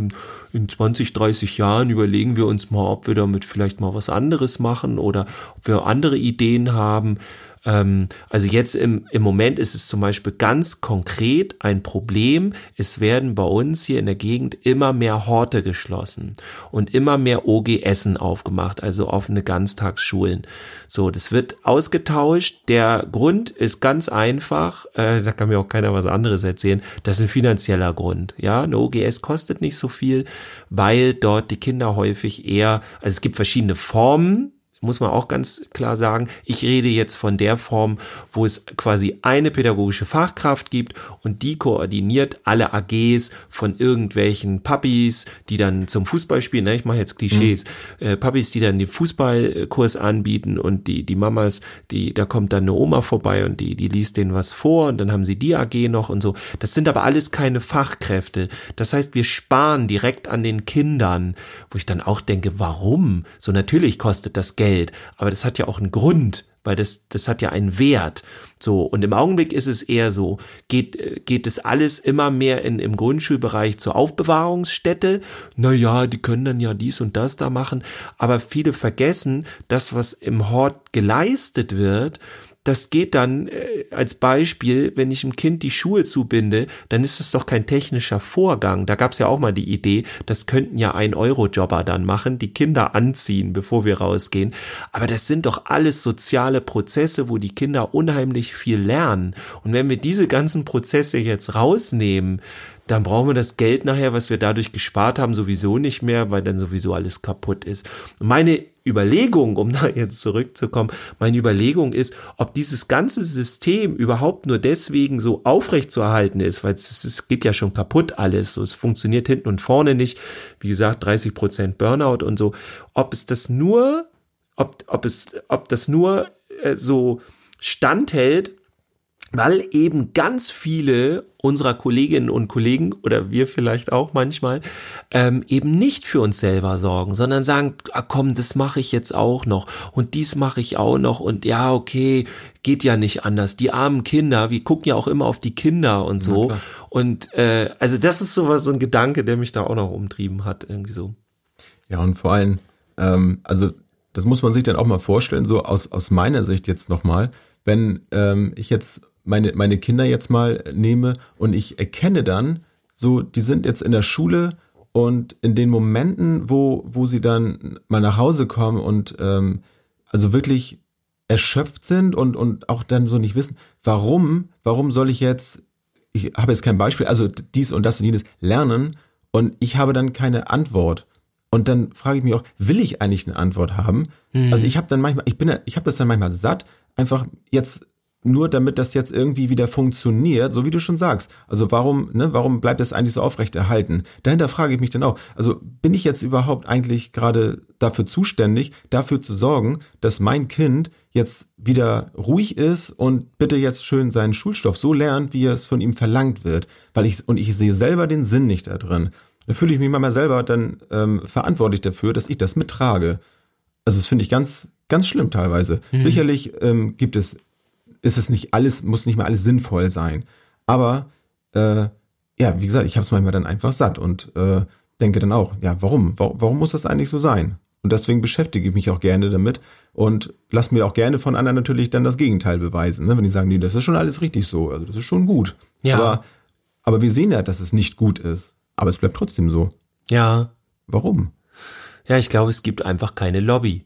in 20, 30 Jahren überlegen wir uns mal, ob wir damit vielleicht mal was anderes machen oder ob wir andere Ideen haben. Ähm, also jetzt im, im Moment ist es zum Beispiel ganz konkret ein Problem. Es werden bei uns hier in der Gegend immer mehr Horte geschlossen und immer mehr OGSen aufgemacht, also offene Ganztagsschulen. So, das wird ausgetauscht. Der Grund ist ganz einfach. Äh, da kann mir auch keiner was anderes erzählen. Das ist ein finanzieller Grund. Ja, eine OGS kostet nicht so viel, weil dort die Kinder häufig eher, also es gibt verschiedene Formen muss man auch ganz klar sagen. Ich rede jetzt von der Form, wo es quasi eine pädagogische Fachkraft gibt und die koordiniert alle AGs von irgendwelchen Puppies, die dann zum Fußball spielen. Ne? Ich mache jetzt Klischees. Mhm. Äh, Puppies, die dann den Fußballkurs anbieten und die, die Mamas, die, da kommt dann eine Oma vorbei und die, die liest denen was vor und dann haben sie die AG noch und so. Das sind aber alles keine Fachkräfte. Das heißt, wir sparen direkt an den Kindern, wo ich dann auch denke, warum? So natürlich kostet das Geld Geld, aber das hat ja auch einen Grund, weil das, das hat ja einen Wert. So, und im Augenblick ist es eher so, geht, geht es alles immer mehr in, im Grundschulbereich zur Aufbewahrungsstätte. Naja, die können dann ja dies und das da machen, aber viele vergessen, das, was im Hort geleistet wird, das geht dann äh, als Beispiel, wenn ich einem Kind die Schuhe zubinde, dann ist es doch kein technischer Vorgang. Da gab es ja auch mal die Idee, das könnten ja ein Euro-Jobber dann machen, die Kinder anziehen, bevor wir rausgehen. Aber das sind doch alles soziale Prozesse, wo die Kinder unheimlich viel lernen. Und wenn wir diese ganzen Prozesse jetzt rausnehmen, dann brauchen wir das Geld nachher, was wir dadurch gespart haben, sowieso nicht mehr, weil dann sowieso alles kaputt ist. meine Überlegung, um da jetzt zurückzukommen, meine Überlegung ist, ob dieses ganze System überhaupt nur deswegen so aufrecht zu erhalten ist, weil es, es geht ja schon kaputt alles, so es funktioniert hinten und vorne nicht, wie gesagt, 30 Prozent Burnout und so, ob es das nur, ob, ob es, ob das nur äh, so standhält, weil eben ganz viele unserer Kolleginnen und Kollegen oder wir vielleicht auch manchmal ähm, eben nicht für uns selber sorgen, sondern sagen, ah, komm, das mache ich jetzt auch noch und dies mache ich auch noch und ja, okay, geht ja nicht anders. Die armen Kinder, wir gucken ja auch immer auf die Kinder und so. Und äh, also das ist so was, so ein Gedanke, der mich da auch noch umtrieben hat, irgendwie so. Ja, und vor allem, ähm, also das muss man sich dann auch mal vorstellen, so aus, aus meiner Sicht jetzt nochmal, wenn ähm, ich jetzt meine, meine Kinder jetzt mal nehme und ich erkenne dann, so, die sind jetzt in der Schule und in den Momenten, wo, wo sie dann mal nach Hause kommen und ähm, also wirklich erschöpft sind und, und auch dann so nicht wissen, warum, warum soll ich jetzt, ich habe jetzt kein Beispiel, also dies und das und jenes lernen und ich habe dann keine Antwort. Und dann frage ich mich auch, will ich eigentlich eine Antwort haben? Mhm. Also ich habe dann manchmal, ich bin, ich habe das dann manchmal satt, einfach jetzt nur damit das jetzt irgendwie wieder funktioniert, so wie du schon sagst. Also warum, ne, warum bleibt das eigentlich so aufrecht erhalten? Dahinter frage ich mich dann auch. Also bin ich jetzt überhaupt eigentlich gerade dafür zuständig, dafür zu sorgen, dass mein Kind jetzt wieder ruhig ist und bitte jetzt schön seinen Schulstoff so lernt, wie es von ihm verlangt wird? Weil ich, und ich sehe selber den Sinn nicht da drin. Da fühle ich mich manchmal selber dann ähm, verantwortlich dafür, dass ich das mittrage. Also das finde ich ganz, ganz schlimm teilweise. Mhm. Sicherlich ähm, gibt es ist es nicht alles, muss nicht mehr alles sinnvoll sein. Aber äh, ja, wie gesagt, ich habe es manchmal dann einfach satt und äh, denke dann auch, ja, warum? warum? Warum muss das eigentlich so sein? Und deswegen beschäftige ich mich auch gerne damit und lass mir auch gerne von anderen natürlich dann das Gegenteil beweisen. Ne? Wenn die sagen, nee, das ist schon alles richtig so, also das ist schon gut. Ja. Aber, aber wir sehen ja, dass es nicht gut ist. Aber es bleibt trotzdem so. Ja. Warum? Ja, ich glaube, es gibt einfach keine Lobby.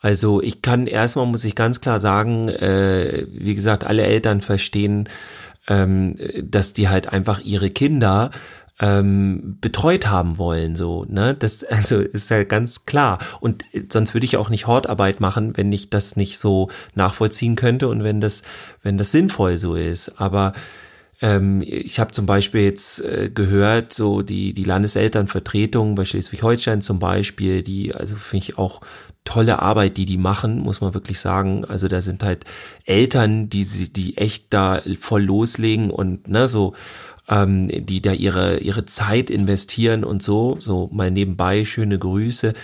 Also ich kann erstmal, muss ich ganz klar sagen, äh, wie gesagt, alle Eltern verstehen, ähm, dass die halt einfach ihre Kinder ähm, betreut haben wollen, so, ne? Das (laughs) also ist ja ganz klar. Und sonst würde ich auch nicht Hortarbeit machen, wenn ich das nicht so nachvollziehen könnte und wenn das, wenn das sinnvoll so ist. Aber ähm, ich habe zum Beispiel jetzt äh, gehört, so die, die Landeselternvertretung bei Schleswig-Holstein zum Beispiel, die, also finde ich auch tolle Arbeit, die die machen, muss man wirklich sagen. Also da sind halt Eltern, die sie, die echt da voll loslegen und ne, so, ähm, die da ihre ihre Zeit investieren und so, so mal nebenbei schöne Grüße.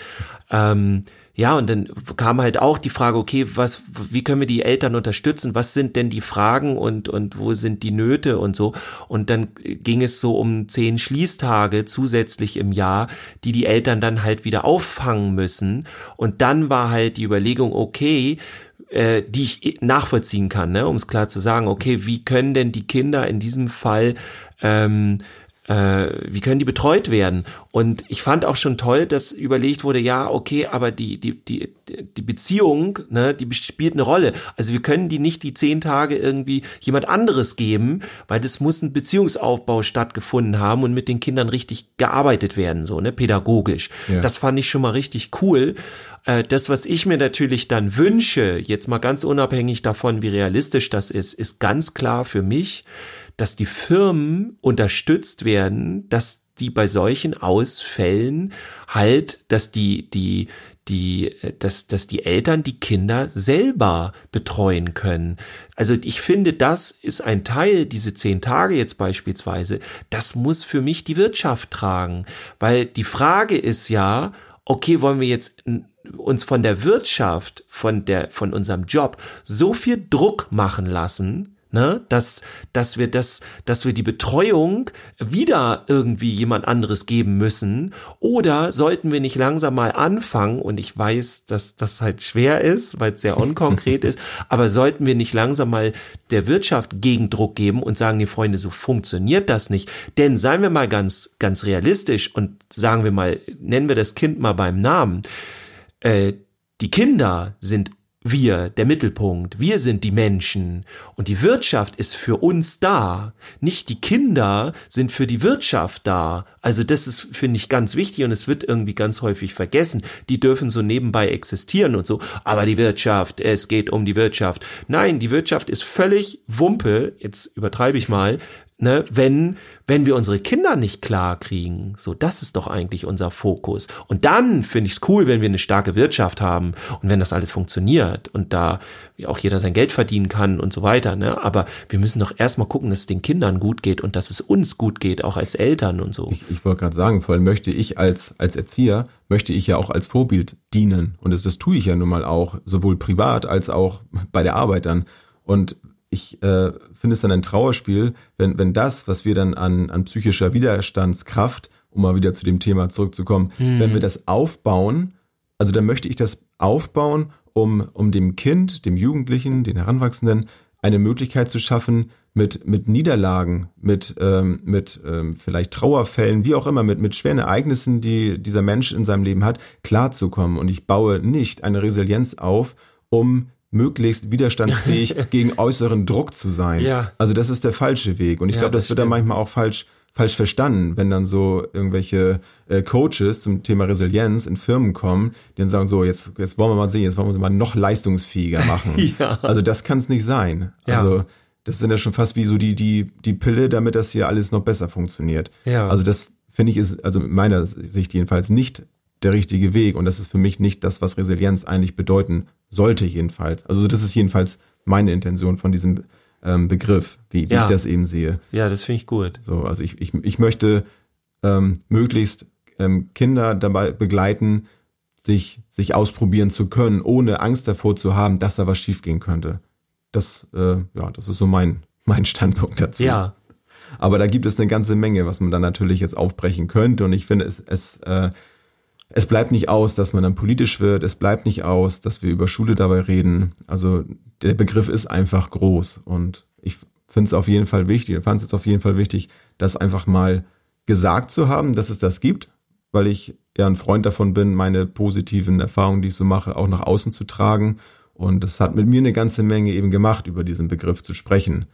Ähm, ja, und dann kam halt auch die Frage, okay, was, wie können wir die Eltern unterstützen? Was sind denn die Fragen und, und wo sind die Nöte und so? Und dann ging es so um zehn Schließtage zusätzlich im Jahr, die die Eltern dann halt wieder auffangen müssen. Und dann war halt die Überlegung, okay, äh, die ich nachvollziehen kann, ne, um es klar zu sagen, okay, wie können denn die Kinder in diesem Fall ähm, äh, wie können die betreut werden? Und ich fand auch schon toll, dass überlegt wurde, ja, okay, aber die, die, die, die Beziehung, ne, die spielt eine Rolle. Also wir können die nicht die zehn Tage irgendwie jemand anderes geben, weil das muss ein Beziehungsaufbau stattgefunden haben und mit den Kindern richtig gearbeitet werden, so, ne, pädagogisch. Ja. Das fand ich schon mal richtig cool. Äh, das, was ich mir natürlich dann wünsche, jetzt mal ganz unabhängig davon, wie realistisch das ist, ist ganz klar für mich, dass die Firmen unterstützt werden, dass die bei solchen Ausfällen halt, dass die, die, die, dass, dass die Eltern die Kinder selber betreuen können. Also ich finde, das ist ein Teil, diese zehn Tage jetzt beispielsweise, das muss für mich die Wirtschaft tragen. Weil die Frage ist ja, okay, wollen wir jetzt uns von der Wirtschaft, von der, von unserem Job so viel Druck machen lassen, Ne? Dass, dass wir das, dass wir die Betreuung wieder irgendwie jemand anderes geben müssen. Oder sollten wir nicht langsam mal anfangen, und ich weiß, dass das halt schwer ist, weil es sehr unkonkret (laughs) ist, aber sollten wir nicht langsam mal der Wirtschaft Gegendruck geben und sagen, die Freunde, so funktioniert das nicht. Denn seien wir mal ganz, ganz realistisch und sagen wir mal, nennen wir das Kind mal beim Namen. Äh, die Kinder sind wir der Mittelpunkt, wir sind die Menschen und die Wirtschaft ist für uns da, nicht die Kinder sind für die Wirtschaft da. Also das ist, finde ich, ganz wichtig und es wird irgendwie ganz häufig vergessen. Die dürfen so nebenbei existieren und so, aber die Wirtschaft, es geht um die Wirtschaft. Nein, die Wirtschaft ist völlig Wumpe, jetzt übertreibe ich mal, ne, wenn, wenn wir unsere Kinder nicht klar kriegen. So, das ist doch eigentlich unser Fokus. Und dann finde ich es cool, wenn wir eine starke Wirtschaft haben und wenn das alles funktioniert und da auch jeder sein Geld verdienen kann und so weiter. Ne? Aber wir müssen doch erstmal gucken, dass es den Kindern gut geht und dass es uns gut geht, auch als Eltern und so. Ich, ich wollte gerade sagen, vor allem möchte ich als, als Erzieher, möchte ich ja auch als Vorbild dienen. Und das, das tue ich ja nun mal auch, sowohl privat als auch bei der Arbeit dann. Und ich äh, finde es dann ein Trauerspiel, wenn, wenn das, was wir dann an, an psychischer Widerstandskraft, um mal wieder zu dem Thema zurückzukommen, mhm. wenn wir das aufbauen, also dann möchte ich das aufbauen, um, um dem Kind, dem Jugendlichen, den Heranwachsenden eine Möglichkeit zu schaffen, mit, mit Niederlagen, mit, ähm, mit ähm, vielleicht Trauerfällen, wie auch immer, mit, mit schweren Ereignissen, die dieser Mensch in seinem Leben hat, klarzukommen. Und ich baue nicht eine Resilienz auf, um möglichst widerstandsfähig (laughs) gegen äußeren Druck zu sein. Ja. Also das ist der falsche Weg. Und ich ja, glaube, das, das wird dann manchmal auch falsch falsch verstanden, wenn dann so irgendwelche äh, Coaches zum Thema Resilienz in Firmen kommen, die dann sagen, so, jetzt, jetzt wollen wir mal sehen, jetzt wollen wir uns mal noch leistungsfähiger (laughs) machen. ja. Also das kann es nicht sein. Ja. Also das sind ja schon fast wie so die, die, die Pille, damit das hier alles noch besser funktioniert. Ja. Also das finde ich ist, also meiner Sicht jedenfalls nicht der richtige Weg. Und das ist für mich nicht das, was Resilienz eigentlich bedeuten sollte, jedenfalls. Also das ist jedenfalls meine Intention von diesem ähm, Begriff, wie, wie ja. ich das eben sehe. Ja, das finde ich gut. So, also ich, ich, ich möchte ähm, möglichst ähm, Kinder dabei begleiten, sich, sich ausprobieren zu können, ohne Angst davor zu haben, dass da was schiefgehen könnte. Das, äh, ja, das ist so mein, mein Standpunkt dazu. Ja. Aber da gibt es eine ganze Menge, was man dann natürlich jetzt aufbrechen könnte. Und ich finde, es, es äh, es bleibt nicht aus, dass man dann politisch wird. Es bleibt nicht aus, dass wir über Schule dabei reden. Also der Begriff ist einfach groß und ich finde es auf jeden Fall wichtig, fand es auf jeden Fall wichtig, das einfach mal gesagt zu haben, dass es das gibt, weil ich ja ein Freund davon bin, meine positiven Erfahrungen, die ich so mache, auch nach außen zu tragen. Und das hat mit mir eine ganze Menge eben gemacht, über diesen Begriff zu sprechen.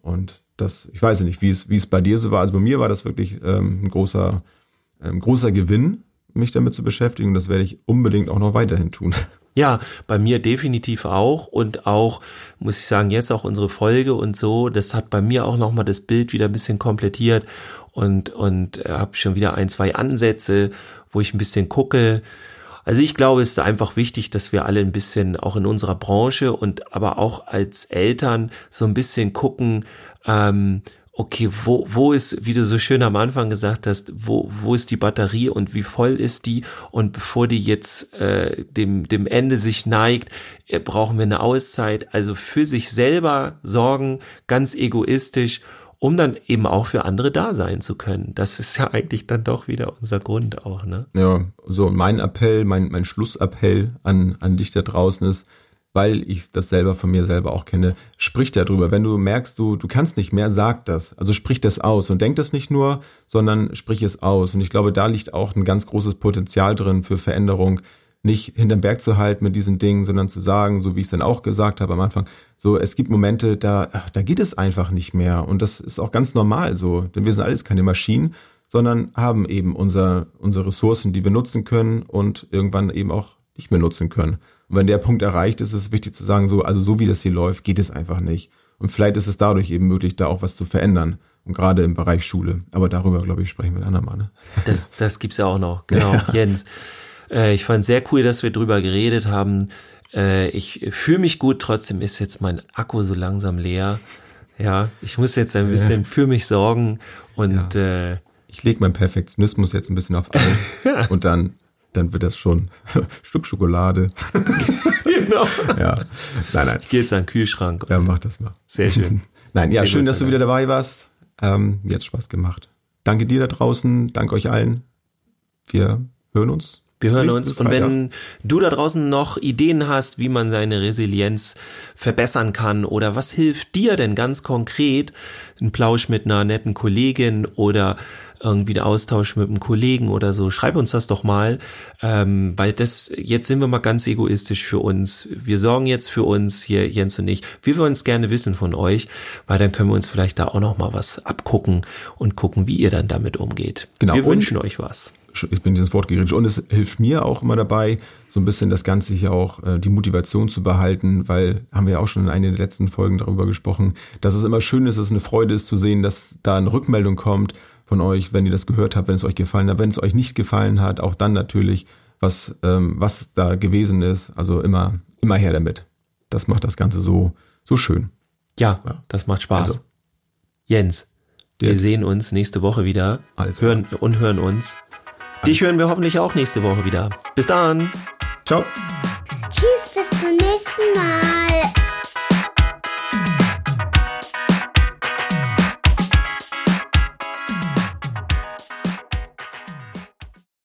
Und das, ich weiß nicht, wie es, wie es bei dir so war. Also bei mir war das wirklich ähm, ein großer, ähm, großer Gewinn, mich damit zu beschäftigen. Das werde ich unbedingt auch noch weiterhin tun. Ja, bei mir definitiv auch und auch, muss ich sagen, jetzt auch unsere Folge und so, das hat bei mir auch nochmal das Bild wieder ein bisschen komplettiert und, und äh, habe schon wieder ein, zwei Ansätze, wo ich ein bisschen gucke. Also ich glaube, es ist einfach wichtig, dass wir alle ein bisschen auch in unserer Branche und aber auch als Eltern so ein bisschen gucken, ähm, okay, wo, wo ist, wie du so schön am Anfang gesagt hast, wo, wo ist die Batterie und wie voll ist die? Und bevor die jetzt äh, dem, dem Ende sich neigt, äh, brauchen wir eine Auszeit. Also für sich selber sorgen, ganz egoistisch, um dann eben auch für andere da sein zu können. Das ist ja eigentlich dann doch wieder unser Grund auch, ne? Ja, so mein Appell, mein, mein Schlussappell an, an dich da draußen ist, weil ich das selber von mir selber auch kenne, sprich darüber. Wenn du merkst, du, du kannst nicht mehr, sag das. Also sprich das aus und denk das nicht nur, sondern sprich es aus. Und ich glaube, da liegt auch ein ganz großes Potenzial drin für Veränderung, nicht hinterm Berg zu halten mit diesen Dingen, sondern zu sagen, so wie ich es dann auch gesagt habe am Anfang, so es gibt Momente, da, da geht es einfach nicht mehr. Und das ist auch ganz normal so, denn wir sind alles keine Maschinen, sondern haben eben unser, unsere Ressourcen, die wir nutzen können und irgendwann eben auch nicht mehr nutzen können. Und wenn der Punkt erreicht ist, ist es wichtig zu sagen, so, also so wie das hier läuft, geht es einfach nicht. Und vielleicht ist es dadurch eben möglich, da auch was zu verändern. Und gerade im Bereich Schule. Aber darüber, glaube ich, sprechen wir ein andermal. Ne? Das, das gibt's ja auch noch. Genau, (laughs) ja. Jens. Äh, ich fand sehr cool, dass wir drüber geredet haben. Äh, ich fühle mich gut, trotzdem ist jetzt mein Akku so langsam leer. Ja, ich muss jetzt ein bisschen ja. für mich sorgen und ja. äh, ich lege meinen Perfektionismus jetzt ein bisschen auf Eis (laughs) und dann dann wird das schon (laughs) Stück Schokolade. (laughs) genau. Ja. Nein, nein. Gehe jetzt an den Kühlschrank. Ja, mach das mal. Sehr schön. (laughs) Nein, ja, schön, dass du wieder dabei warst. Ähm, mir hat Spaß gemacht. Danke dir da draußen, danke euch allen. Wir hören uns wir hören uns. Und wenn du da draußen noch Ideen hast, wie man seine Resilienz verbessern kann oder was hilft dir denn ganz konkret, ein Plausch mit einer netten Kollegin oder irgendwie der Austausch mit einem Kollegen oder so, schreib uns das doch mal, ähm, weil das, jetzt sind wir mal ganz egoistisch für uns. Wir sorgen jetzt für uns, hier Jens und ich. Wir würden es gerne wissen von euch, weil dann können wir uns vielleicht da auch noch mal was abgucken und gucken, wie ihr dann damit umgeht. Genau. Wir wünschen euch was ich bin ins Wort geredet und es hilft mir auch immer dabei, so ein bisschen das Ganze hier auch äh, die Motivation zu behalten, weil haben wir ja auch schon in einer der letzten Folgen darüber gesprochen, dass es immer schön ist, dass es eine Freude ist zu sehen, dass da eine Rückmeldung kommt von euch, wenn ihr das gehört habt, wenn es euch gefallen hat, wenn es euch nicht gefallen hat, auch dann natürlich, was ähm, was da gewesen ist. Also immer immer her damit. Das macht das Ganze so so schön. Ja, ja. das macht Spaß. Also, Jens, wir sehen uns nächste Woche wieder. Alles hören und hören uns. Dich hören wir hoffentlich auch nächste Woche wieder. Bis dann. Ciao. Tschüss, bis zum nächsten Mal.